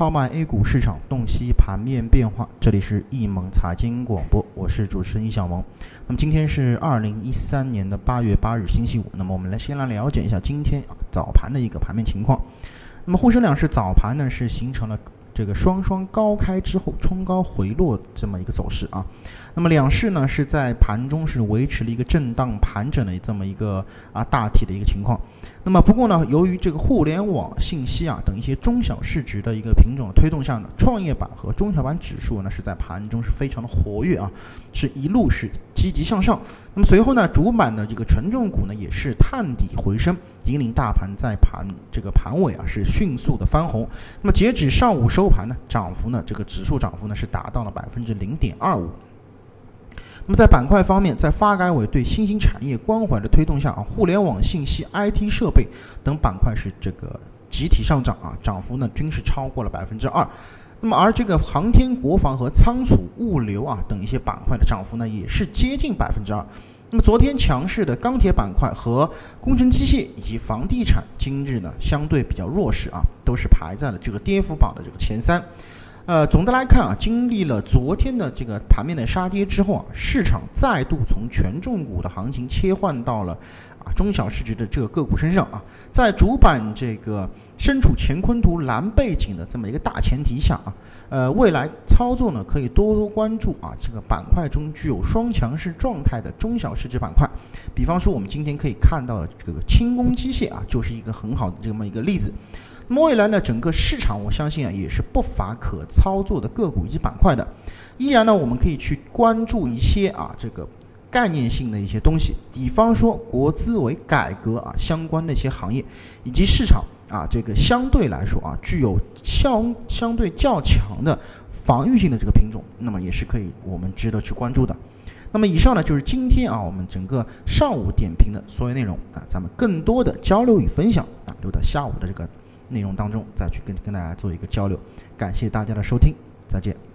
号脉 A 股市场，洞悉盘面变化。这里是易盟财经广播，我是主持人易小萌。那么今天是二零一三年的八月八日，星期五。那么我们来先来了解一下今天早盘的一个盘面情况。那么沪深两市早盘呢是形成了。这个双双高开之后冲高回落这么一个走势啊，那么两市呢是在盘中是维持了一个震荡盘整的这么一个啊大体的一个情况。那么不过呢，由于这个互联网信息啊等一些中小市值的一个品种的推动下呢，创业板和中小板指数呢是在盘中是非常的活跃啊，是一路是积极向上。那么随后呢，主板的这个权重股呢也是探底回升，引领大盘在盘这个盘尾啊是迅速的翻红。那么截止上午收盘呢，涨幅呢这个指数涨幅呢是达到了百分之零点二五。那么在板块方面，在发改委对新兴产业关怀的推动下啊，互联网信息、IT 设备等板块是这个集体上涨啊，涨幅呢均是超过了百分之二。那么而这个航天、国防和仓储、物流啊等一些板块的涨幅呢，也是接近百分之二。那么昨天强势的钢铁板块和工程机械以及房地产，今日呢相对比较弱势啊，都是排在了这个跌幅榜的这个前三。呃，总的来看啊，经历了昨天的这个盘面的杀跌之后啊，市场再度从权重股的行情切换到了啊中小市值的这个个股身上啊。在主板这个身处乾坤图蓝背景的这么一个大前提下啊，呃，未来操作呢可以多多关注啊这个板块中具有双强势状态的中小市值板块，比方说我们今天可以看到的这个轻工机械啊，就是一个很好的这么一个例子。那么未来呢，整个市场我相信啊，也是不乏可操作的个股以及板块的。依然呢，我们可以去关注一些啊，这个概念性的一些东西，比方说国资委改革啊相关的一些行业，以及市场啊这个相对来说啊具有相相对较强的防御性的这个品种，那么也是可以我们值得去关注的。那么以上呢就是今天啊我们整个上午点评的所有内容啊，咱们更多的交流与分享啊留到下午的这个。内容当中再去跟跟大家做一个交流，感谢大家的收听，再见。